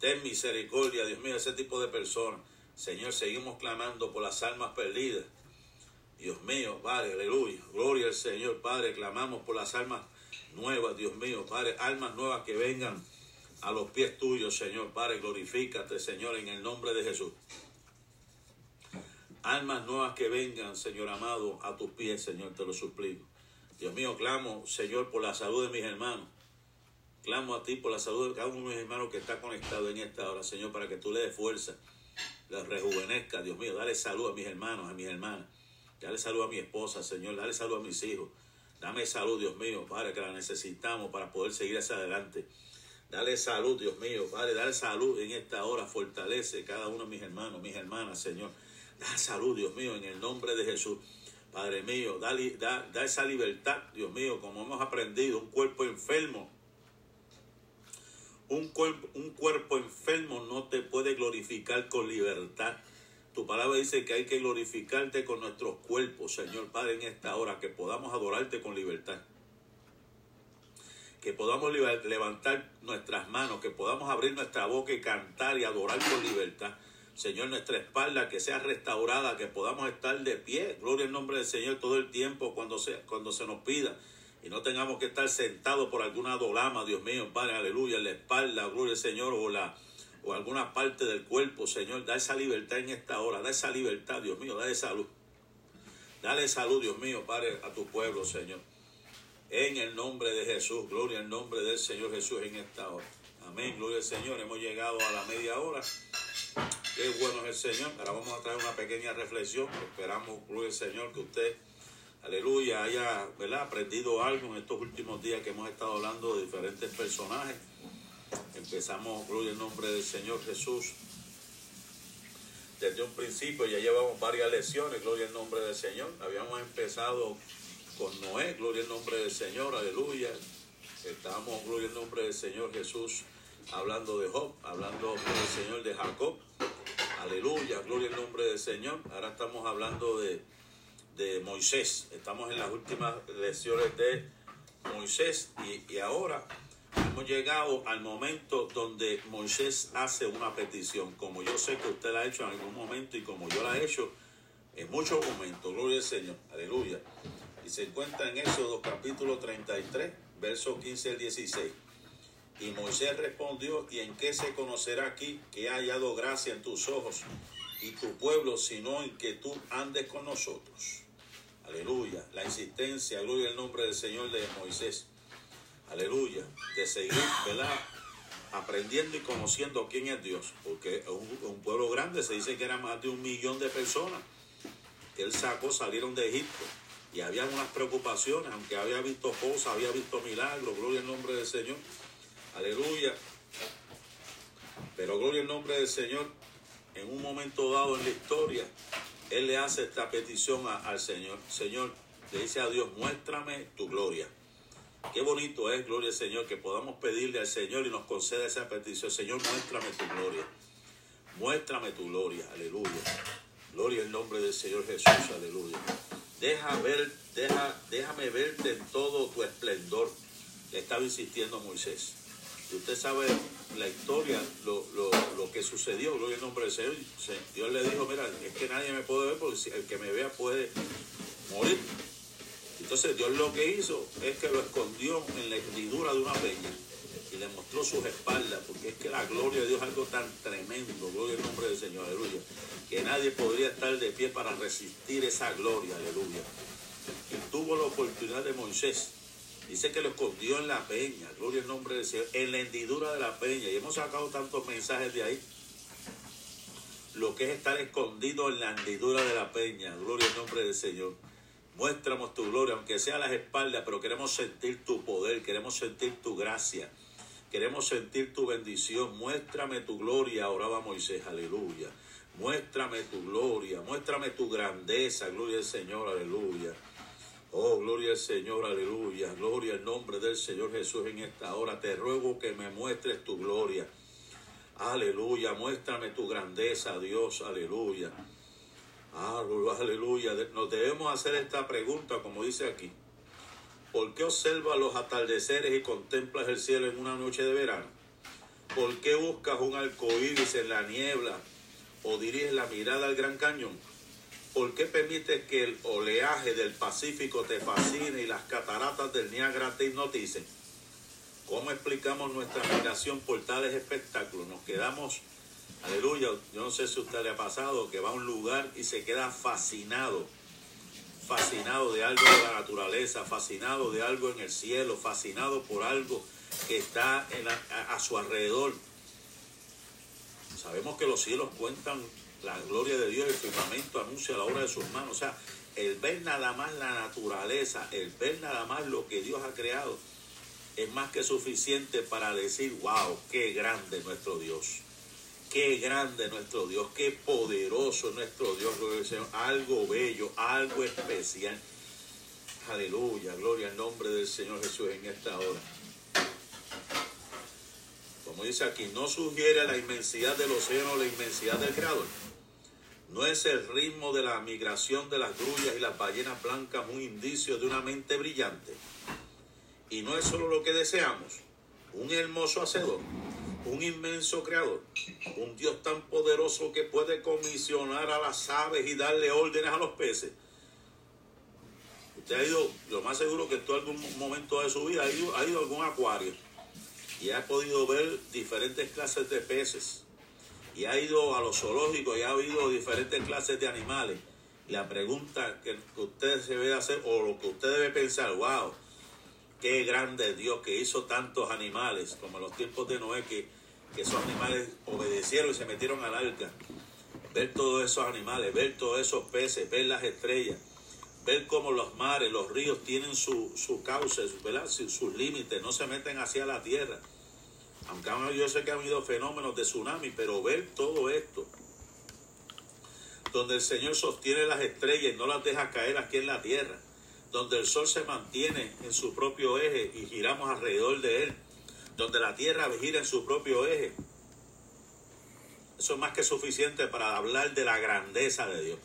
Ten misericordia, Dios mío, ese tipo de personas. Señor, seguimos clamando por las almas perdidas. Dios mío, Padre, aleluya. Gloria al Señor, Padre. Clamamos por las almas nuevas, Dios mío, Padre. Almas nuevas que vengan a los pies tuyos, Señor. Padre, glorifícate, Señor, en el nombre de Jesús. Almas nuevas que vengan, Señor amado, a tus pies, Señor, te lo suplico. Dios mío, clamo, Señor, por la salud de mis hermanos. Clamo a ti por la salud de cada uno de mis hermanos que está conectado en esta hora, Señor, para que tú le des fuerza, la rejuvenezca, Dios mío. Dale salud a mis hermanos, a mis hermanas. Dale salud a mi esposa, Señor. Dale salud a mis hijos. Dame salud, Dios mío, Padre, que la necesitamos para poder seguir hacia adelante. Dale salud, Dios mío, Padre, dale salud en esta hora. Fortalece cada uno de mis hermanos, mis hermanas, Señor. Da salud, Dios mío, en el nombre de Jesús. Padre mío, da, da, da esa libertad, Dios mío, como hemos aprendido, un cuerpo enfermo. Un cuerpo, un cuerpo enfermo no te puede glorificar con libertad. Tu palabra dice que hay que glorificarte con nuestros cuerpos, Señor Padre, en esta hora, que podamos adorarte con libertad. Que podamos levantar nuestras manos, que podamos abrir nuestra boca y cantar y adorar con libertad. Señor, nuestra espalda que sea restaurada, que podamos estar de pie. Gloria al nombre del Señor todo el tiempo cuando se, cuando se nos pida. Y no tengamos que estar sentados por alguna dolama, Dios mío, Padre, aleluya, en la espalda, gloria al Señor, o la, o alguna parte del cuerpo, Señor, da esa libertad en esta hora, da esa libertad, Dios mío, dale salud. Dale salud, Dios mío, Padre, a tu pueblo, Señor. En el nombre de Jesús, gloria al nombre del Señor Jesús en esta hora. Amén, gloria al Señor. Hemos llegado a la media hora. Qué bueno es el Señor. Ahora vamos a traer una pequeña reflexión. Esperamos, gloria al Señor, que usted, aleluya, haya ¿verdad? aprendido algo en estos últimos días que hemos estado hablando de diferentes personajes Empezamos, gloria el nombre del Señor Jesús. Desde un principio ya llevamos varias lecciones, gloria al nombre del Señor. Habíamos empezado con Noé, gloria al nombre del Señor, aleluya. Estábamos, gloria al nombre del Señor Jesús, hablando de Job, hablando del Señor de Jacob. Aleluya, gloria al nombre del Señor. Ahora estamos hablando de, de Moisés. Estamos en las últimas lecciones de Moisés y, y ahora hemos llegado al momento donde Moisés hace una petición, como yo sé que usted la ha hecho en algún momento y como yo la he hecho en muchos momentos. Gloria al Señor, aleluya. Y se encuentra en Éxodo capítulo 33, versos 15 al 16. Y Moisés respondió, ¿y en qué se conocerá aquí que ha hallado gracia en tus ojos y tu pueblo, sino en que tú andes con nosotros? Aleluya. La insistencia, gloria al nombre del Señor de Moisés aleluya, de seguir, ¿verdad? Aprendiendo y conociendo quién es Dios, porque un, un pueblo grande se dice que era más de un millón de personas que él sacó, salieron de Egipto y había unas preocupaciones, aunque había visto cosas, había visto milagros, gloria al nombre del Señor, aleluya. Pero gloria al nombre del Señor, en un momento dado en la historia, Él le hace esta petición al Señor. Señor, le dice a Dios, muéstrame tu gloria. Qué bonito es, gloria al Señor, que podamos pedirle al Señor y nos conceda esa petición. Señor, muéstrame tu gloria. Muéstrame tu gloria. Aleluya. Gloria al nombre del Señor Jesús. Aleluya. Deja ver, deja, déjame verte en todo tu esplendor. Le estaba insistiendo Moisés. Y usted sabe la historia, lo, lo, lo, que sucedió, gloria al nombre del Señor. Dios le dijo, mira, es que nadie me puede ver porque el que me vea puede morir. Entonces Dios lo que hizo es que lo escondió en la hendidura de una peña y le mostró sus espaldas, porque es que la gloria de Dios es algo tan tremendo, gloria al nombre del Señor, aleluya, que nadie podría estar de pie para resistir esa gloria, aleluya. Y tuvo la oportunidad de Moisés, dice que lo escondió en la peña, gloria al nombre del Señor, en la hendidura de la peña, y hemos sacado tantos mensajes de ahí. Lo que es estar escondido en la hendidura de la peña, gloria al nombre del Señor. Muéstranos tu gloria, aunque sea las espaldas, pero queremos sentir tu poder, queremos sentir tu gracia, queremos sentir tu bendición. Muéstrame tu gloria, oraba Moisés, aleluya. Muéstrame tu gloria, muéstrame tu grandeza, gloria al Señor, aleluya. Oh, gloria al Señor, aleluya. Gloria al nombre del Señor Jesús en esta hora. Te ruego que me muestres tu gloria. Aleluya, muéstrame tu grandeza, Dios, aleluya. Aleluya. Nos debemos hacer esta pregunta, como dice aquí. ¿Por qué observas los atardeceres y contemplas el cielo en una noche de verano? ¿Por qué buscas un arco iris en la niebla o diriges la mirada al gran cañón? ¿Por qué permites que el oleaje del Pacífico te fascine y las cataratas del Niágara te hipnoticen? ¿Cómo explicamos nuestra admiración por tales espectáculos? Nos quedamos, aleluya, yo no sé si usted le ha pasado, que va a un lugar y se queda fascinado, fascinado de algo de la naturaleza, fascinado de algo en el cielo, fascinado por algo que está a, su alrededor. Sabemos que los cielos cuentan la gloria de Dios, el firmamento anuncia la obra de sus manos. O sea, el ver nada más la naturaleza, el ver nada más lo que Dios ha creado, es más que suficiente para decir, wow, qué grande nuestro Dios. Qué grande nuestro Dios, qué poderoso nuestro Dios, algo bello, algo especial. Aleluya, gloria al nombre del Señor Jesús en esta hora. Como dice aquí, no sugiere la inmensidad del océano, la inmensidad del Creador. No es el ritmo de la migración de las grullas y las ballenas blancas un indicio de una mente brillante y no es solo lo que deseamos, un hermoso hacedor, un inmenso creador, un Dios tan poderoso que puede comisionar a las aves y darle órdenes a los peces. Usted ha ido, lo más seguro que en algún momento de su vida ha ido, ha ido a algún acuario y ha podido ver diferentes clases de peces. Y ha ido a los zoológicos y ha habido diferentes clases de animales. La pregunta que usted se debe hacer, o lo que usted debe pensar, wow, Qué grande Dios que hizo tantos animales, como en los tiempos de Noé, que, que esos animales obedecieron y se metieron al arca. Ver todos esos animales, ver todos esos peces, ver las estrellas, ver cómo los mares, los ríos tienen su, su cauce, ¿verdad? sus límites, no se meten hacia la tierra. Aunque yo sé que han habido fenómenos de tsunami, pero ver todo esto, donde el Señor sostiene las estrellas y no las deja caer aquí en la tierra donde el sol se mantiene en su propio eje y giramos alrededor de él, donde la tierra gira en su propio eje. Eso es más que suficiente para hablar de la grandeza de Dios.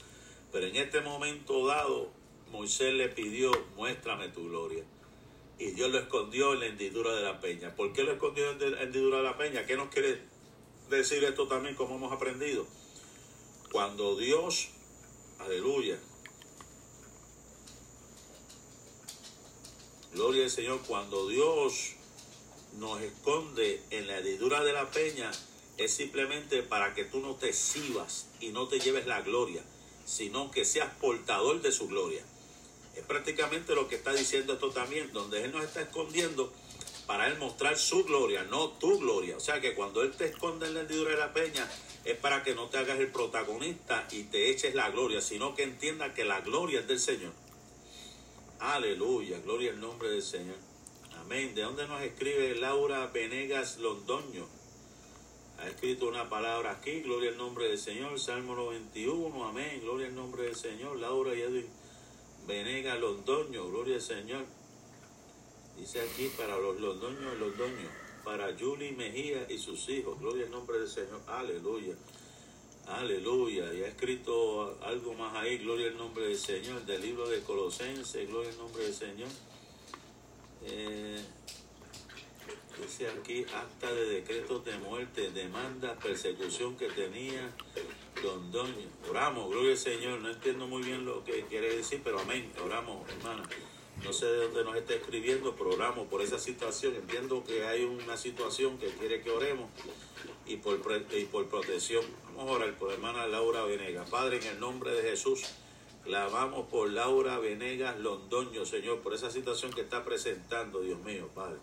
Pero en este momento dado, Moisés le pidió, muéstrame tu gloria. Y Dios lo escondió en la hendidura de la peña. ¿Por qué lo escondió en la hendidura de la peña? ¿Qué nos quiere decir esto también como hemos aprendido? Cuando Dios, aleluya, Gloria al Señor, cuando Dios nos esconde en la heridura de la peña, es simplemente para que tú no te exhibas y no te lleves la gloria, sino que seas portador de su gloria. Es prácticamente lo que está diciendo esto también, donde Él nos está escondiendo para Él mostrar su gloria, no tu gloria. O sea que cuando Él te esconde en la hendidura de la peña, es para que no te hagas el protagonista y te eches la gloria, sino que entienda que la gloria es del Señor. Aleluya, gloria al nombre del Señor. Amén. ¿De dónde nos escribe Laura Venegas Londoño? Ha escrito una palabra aquí, gloria al nombre del Señor, Salmo 91, amén, gloria al nombre del Señor, Laura y Edwin Venegas Londoño, gloria al Señor. Dice aquí para los Londoños, Londoño, para Julie Mejía y sus hijos, gloria al nombre del Señor, aleluya. Aleluya. Y ha escrito algo más ahí, gloria al nombre del Señor, del libro de Colosenses, gloria al nombre del Señor. Eh, dice aquí, acta de decretos de muerte, demanda, persecución que tenía Don Doño. Oramos, gloria al Señor. No entiendo muy bien lo que quiere decir, pero amén. Oramos, hermana. No sé de dónde nos está escribiendo, pero oramos por esa situación. Entiendo que hay una situación que quiere que oremos y por, y por protección. Vamos a orar por hermana Laura Venegas. Padre, en el nombre de Jesús, clamamos por Laura Venegas Londoño, Señor, por esa situación que está presentando, Dios mío, Padre.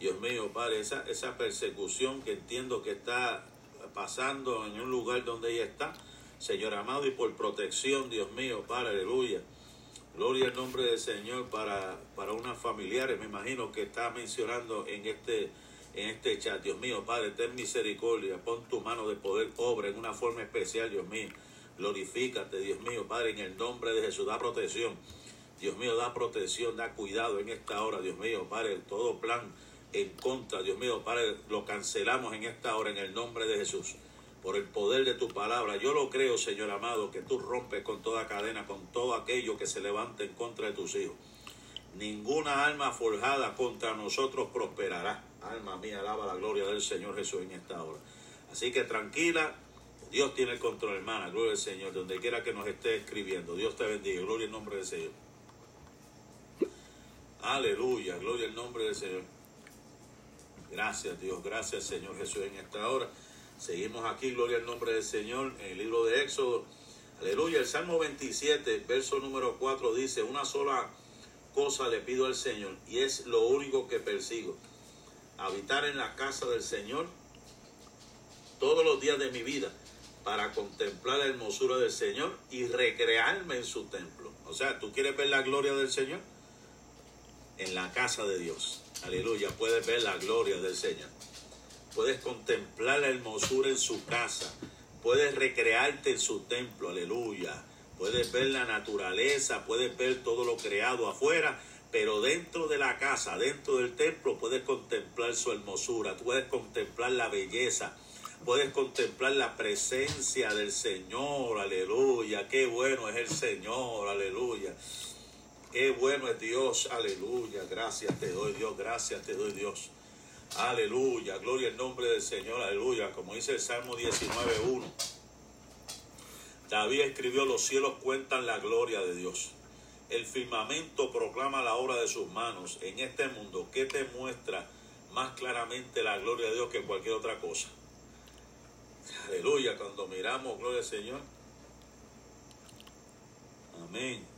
Dios mío, Padre, esa, esa persecución que entiendo que está pasando en un lugar donde ella está, Señor amado, y por protección, Dios mío, Padre, aleluya. Gloria al nombre del Señor para, para unas familiares, me imagino que está mencionando en este en este chat. Dios mío, Padre, ten misericordia, pon tu mano de poder, obra en una forma especial, Dios mío. Glorifícate, Dios mío, Padre, en el nombre de Jesús, da protección. Dios mío, da protección, da cuidado en esta hora, Dios mío, Padre, todo plan en contra, Dios mío, Padre, lo cancelamos en esta hora en el nombre de Jesús. Por el poder de tu palabra, yo lo creo, Señor amado, que tú rompes con toda cadena, con todo aquello que se levante en contra de tus hijos. Ninguna alma forjada contra nosotros prosperará Alma mía, alaba la gloria del Señor Jesús en esta hora. Así que tranquila, Dios tiene el control, hermana. Gloria al Señor, donde quiera que nos esté escribiendo. Dios te bendiga. Gloria al nombre del Señor. Aleluya, gloria al nombre del Señor. Gracias Dios, gracias Señor Jesús en esta hora. Seguimos aquí, gloria al nombre del Señor, en el libro de Éxodo. Aleluya, el Salmo 27, verso número 4 dice, una sola cosa le pido al Señor y es lo único que persigo. Habitar en la casa del Señor todos los días de mi vida para contemplar la hermosura del Señor y recrearme en su templo. O sea, ¿tú quieres ver la gloria del Señor? En la casa de Dios. Aleluya, puedes ver la gloria del Señor. Puedes contemplar la hermosura en su casa. Puedes recrearte en su templo. Aleluya. Puedes ver la naturaleza, puedes ver todo lo creado afuera, pero dentro de la casa, dentro del templo, puedes contemplar su hermosura, puedes contemplar la belleza, puedes contemplar la presencia del Señor, aleluya, qué bueno es el Señor, aleluya. Qué bueno es Dios, aleluya. Gracias te doy Dios, gracias te doy Dios. Aleluya, gloria al nombre del Señor, aleluya. Como dice el Salmo 19.1. David escribió, los cielos cuentan la gloria de Dios. El firmamento proclama la obra de sus manos. En este mundo, ¿qué te muestra más claramente la gloria de Dios que cualquier otra cosa? Aleluya, cuando miramos, gloria al Señor. Amén.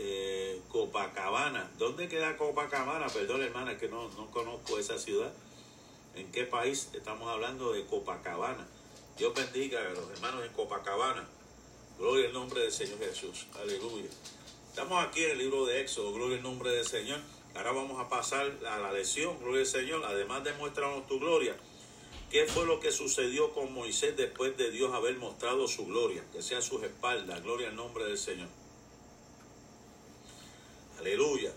Eh, Copacabana. ¿Dónde queda Copacabana? Perdón, hermana, que no, no conozco esa ciudad. ¿En qué país estamos hablando de Copacabana? Dios bendiga a los hermanos en Copacabana. Gloria al nombre del Señor Jesús. Aleluya. Estamos aquí en el libro de Éxodo. Gloria al nombre del Señor. Ahora vamos a pasar a la lección. Gloria al Señor. Además de mostrarnos tu gloria. ¿Qué fue lo que sucedió con Moisés después de Dios haber mostrado su gloria? Que sea sus espaldas. Gloria al nombre del Señor. Aleluya.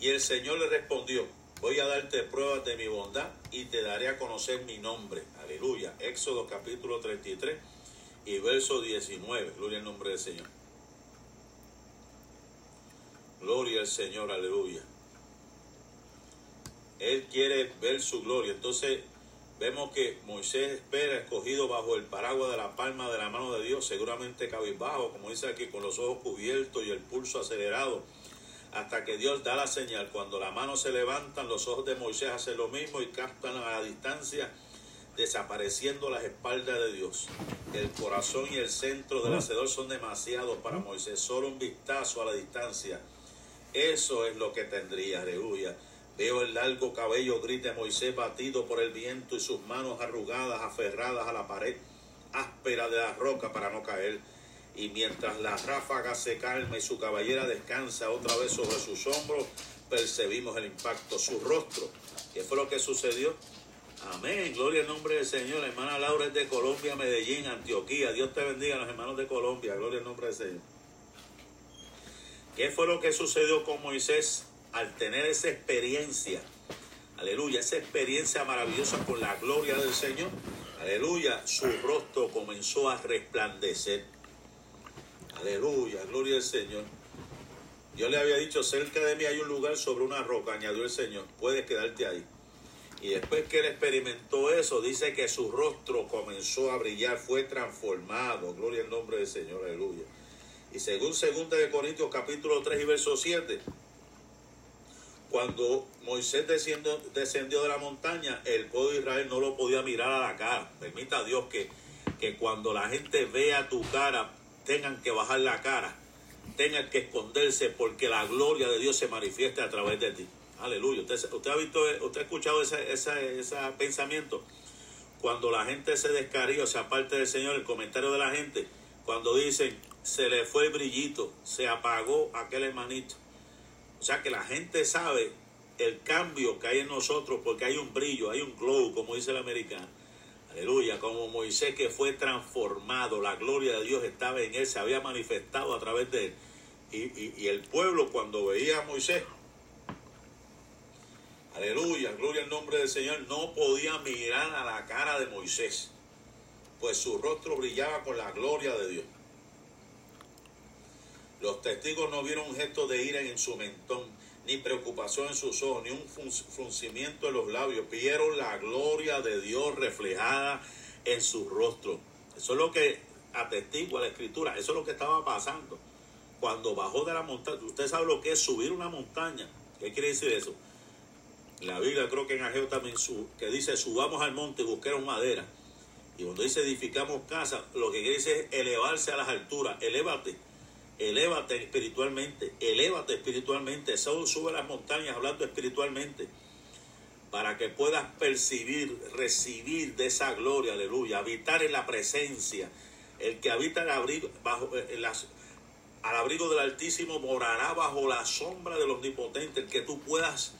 Y el Señor le respondió, voy a darte pruebas de mi bondad y te daré a conocer mi nombre. Aleluya. Éxodo capítulo 33 y verso 19. Gloria al nombre del Señor. Gloria al Señor, aleluya. Él quiere ver su gloria. Entonces vemos que Moisés espera escogido bajo el paraguas de la palma de la mano de Dios, seguramente cabizbajo, como dice aquí, con los ojos cubiertos y el pulso acelerado hasta que Dios da la señal. Cuando la mano se levantan, los ojos de Moisés hacen lo mismo y captan a la distancia, desapareciendo las espaldas de Dios. El corazón y el centro del hacedor son demasiados para Moisés. Solo un vistazo a la distancia. Eso es lo que tendría, aleluya. Veo el largo cabello gris de Moisés batido por el viento y sus manos arrugadas, aferradas a la pared áspera de la roca para no caer y mientras la ráfaga se calma y su caballera descansa otra vez sobre sus hombros, percibimos el impacto, su rostro. ¿Qué fue lo que sucedió? Amén, gloria al nombre del Señor. Hermana Laura es de Colombia, Medellín, Antioquía. Dios te bendiga, los hermanos de Colombia. Gloria al nombre del Señor. ¿Qué fue lo que sucedió con Moisés al tener esa experiencia? Aleluya, esa experiencia maravillosa con la gloria del Señor. Aleluya, su rostro comenzó a resplandecer. Aleluya, gloria al Señor. Yo le había dicho, cerca de mí hay un lugar sobre una roca, añadió el Señor, puedes quedarte ahí. Y después que él experimentó eso, dice que su rostro comenzó a brillar, fue transformado. Gloria al nombre del Señor, aleluya. Y según 2 de Corintios capítulo 3 y verso 7, cuando Moisés descendió, descendió de la montaña, el pueblo de Israel no lo podía mirar a la cara. Permita a Dios que, que cuando la gente vea tu cara, tengan que bajar la cara, tengan que esconderse porque la gloria de Dios se manifieste a través de ti. Aleluya. Usted, ha visto, usted ha escuchado ese, pensamiento. Cuando la gente se descaría, o sea, aparte del Señor, el comentario de la gente, cuando dicen, se le fue el brillito, se apagó aquel hermanito. O sea que la gente sabe el cambio que hay en nosotros porque hay un brillo, hay un glow, como dice el americano. Aleluya, como Moisés que fue transformado, la gloria de Dios estaba en él, se había manifestado a través de él. Y, el pueblo cuando veía a Moisés, aleluya, gloria al nombre del Señor, no podía mirar a la cara de Moisés, pues su rostro brillaba con la gloria de Dios. Los testigos no vieron un gesto de ira en su mentón, ni preocupación en sus ojos, ni un fruncimiento en los labios. Vieron la gloria de Dios reflejada en su rostro. Eso es lo que atestigua la escritura. Eso es lo que estaba pasando. Cuando bajó de la montaña, usted sabe lo que es subir una montaña. ¿Qué quiere decir eso? La Biblia creo que en Ageo también su, que dice subamos al monte y busquemos madera. Y cuando dice edificamos casa, lo que quiere decir es elevarse a las alturas. Elévate, elévate espiritualmente, elévate espiritualmente. Sube las montañas hablando espiritualmente para que puedas percibir, recibir de esa gloria, aleluya, habitar en la presencia. El que habita bajo, al abrigo del Altísimo morará bajo la sombra del Omnipotente, el que tú puedas,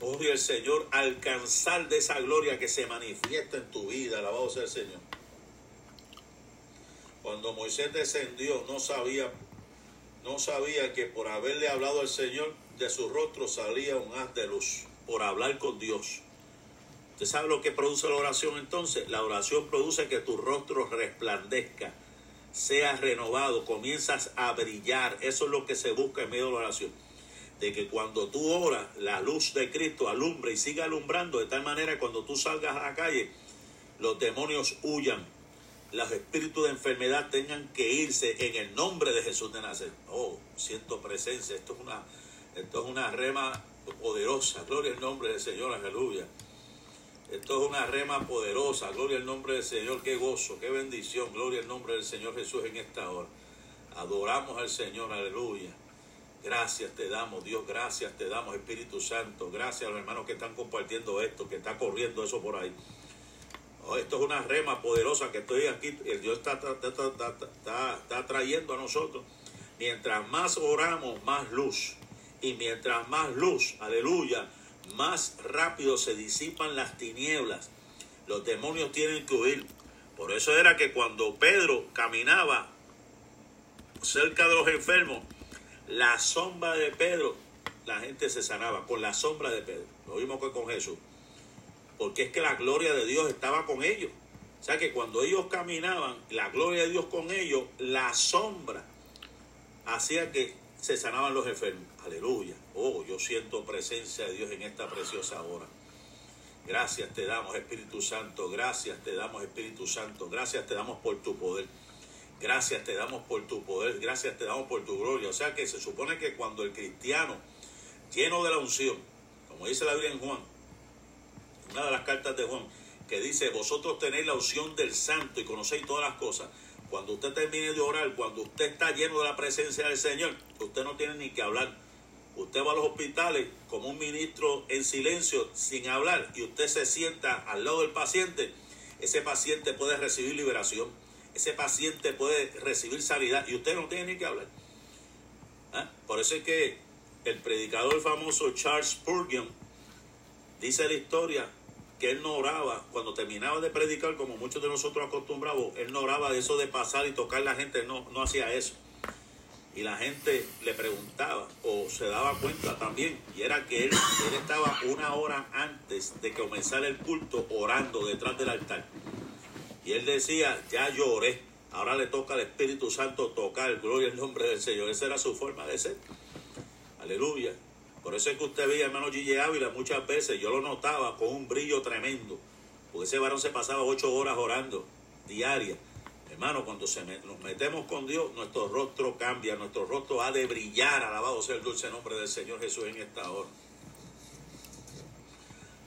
oh el Señor, alcanzar de esa gloria que se manifiesta en tu vida, alabado sea el Señor. Cuando Moisés descendió, no sabía, no sabía que por haberle hablado al Señor, de su rostro salía un haz de luz por hablar con Dios. ¿Usted sabe lo que produce la oración entonces? La oración produce que tu rostro resplandezca, sea renovado, comienzas a brillar. Eso es lo que se busca en medio de la oración. De que cuando tú oras, la luz de Cristo alumbre y siga alumbrando de tal manera que cuando tú salgas a la calle, los demonios huyan, los espíritus de enfermedad tengan que irse en el nombre de Jesús de Nazaret. Oh, siento presencia. Esto es una, esto es una rema poderosa. Gloria al nombre del Señor, aleluya. Esto es una rema poderosa. Gloria al nombre del Señor. Qué gozo, qué bendición. Gloria al nombre del Señor Jesús en esta hora. Adoramos al Señor, aleluya. Gracias te damos, Dios, gracias te damos, Espíritu Santo. Gracias a los hermanos que están compartiendo esto, que está corriendo eso por ahí. Oh, esto es una rema poderosa que estoy aquí, el Dios está, está, está trayendo a nosotros. Mientras más oramos, más luz y mientras más luz, aleluya, más rápido se disipan las tinieblas. Los demonios tienen que huir. Por eso era que cuando Pedro caminaba cerca de los enfermos, la sombra de Pedro, la gente se sanaba con la sombra de Pedro. Lo vimos que con Jesús. Porque es que la gloria de Dios estaba con ellos. O sea que cuando ellos caminaban, la gloria de Dios con ellos, la sombra hacía que se sanaban los enfermos. Aleluya. Oh, yo siento presencia de Dios en esta preciosa hora. Gracias te damos, Espíritu Santo. Gracias te damos, Espíritu Santo. Gracias te damos por tu poder. Gracias te damos por tu poder. Gracias te damos por tu gloria. O sea que se supone que cuando el cristiano, lleno de la unción, como dice la Biblia en Juan, una de las cartas de Juan, que dice, vosotros tenéis la unción del santo y conocéis todas las cosas. Cuando usted termine de orar, cuando usted está lleno de la presencia del Señor, usted no tiene ni que hablar. Usted va a los hospitales como un ministro en silencio, sin hablar, y usted se sienta al lado del paciente. Ese paciente puede recibir liberación. Ese paciente puede recibir sanidad y usted no tiene ni que hablar. ¿Ah? Por eso es que el predicador famoso Charles Spurgeon dice la historia que él no oraba, cuando terminaba de predicar, como muchos de nosotros acostumbramos, él no oraba de eso de pasar y tocar la gente, no, no hacía eso. Y la gente le preguntaba o se daba cuenta también, y era que él, él estaba una hora antes de que comenzara el culto orando detrás del altar. Y él decía, ya lloré, ahora le toca al Espíritu Santo tocar, gloria al nombre del Señor. Esa era su forma de ser. Aleluya. Por eso es que usted veía, hermano Gigi Ávila, muchas veces yo lo notaba con un brillo tremendo. Porque ese varón se pasaba ocho horas orando diarias. Hermano, cuando nos metemos con Dios, nuestro rostro cambia, nuestro rostro ha de brillar. Alabado sea el dulce nombre del Señor Jesús en esta hora.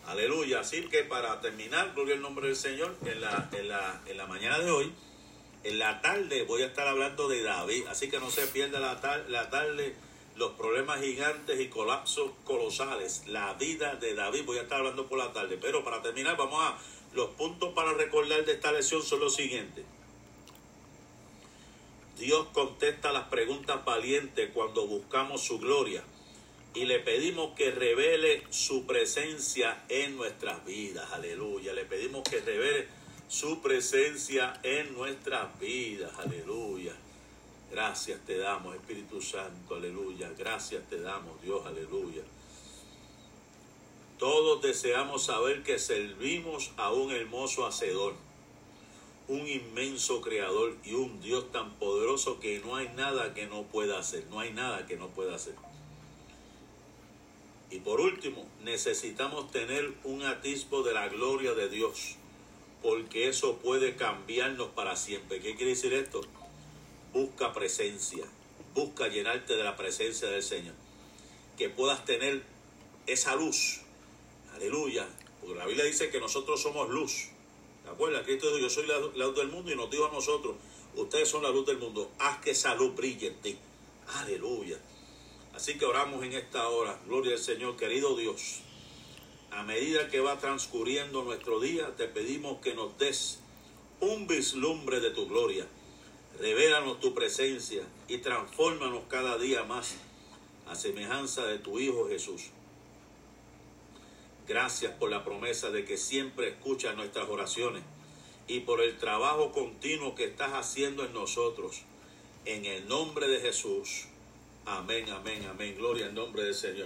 Aleluya. Así que para terminar, gloria al nombre del Señor, en la, en la, en la mañana de hoy, en la tarde voy a estar hablando de David. Así que no se pierda la, la tarde los problemas gigantes y colapsos colosales, la vida de David. Voy a estar hablando por la tarde, pero para terminar, vamos a los puntos para recordar de esta lección son los siguientes. Dios contesta las preguntas valientes cuando buscamos su gloria y le pedimos que revele su presencia en nuestras vidas. Aleluya. Le pedimos que revele su presencia en nuestras vidas. Aleluya. Gracias te damos, Espíritu Santo, aleluya. Gracias te damos, Dios, aleluya. Todos deseamos saber que servimos a un hermoso hacedor, un inmenso creador y un Dios tan poderoso que no hay nada que no pueda hacer, no hay nada que no pueda hacer. Y por último, necesitamos tener un atisbo de la gloria de Dios, porque eso puede cambiarnos para siempre. ¿Qué quiere decir esto? Busca presencia, busca llenarte de la presencia del Señor. Que puedas tener esa luz, Aleluya. Porque la Biblia dice que nosotros somos luz. ¿Te acuerdas? Cristo dijo, yo soy la, luz del mundo y nos dijo a nosotros, ustedes son la luz del mundo. Haz que esa luz brille en ti. Aleluya. Así que oramos en esta hora. Gloria al Señor, querido Dios. A medida que va transcurriendo nuestro día, te pedimos que nos des un vislumbre de tu gloria. Revélanos tu presencia y transfórmanos cada día más a semejanza de tu Hijo Jesús. Gracias por la promesa de que siempre escuchas nuestras oraciones y por el trabajo continuo que estás haciendo en nosotros. En el nombre de Jesús. Amén, amén, amén. Gloria al nombre del Señor.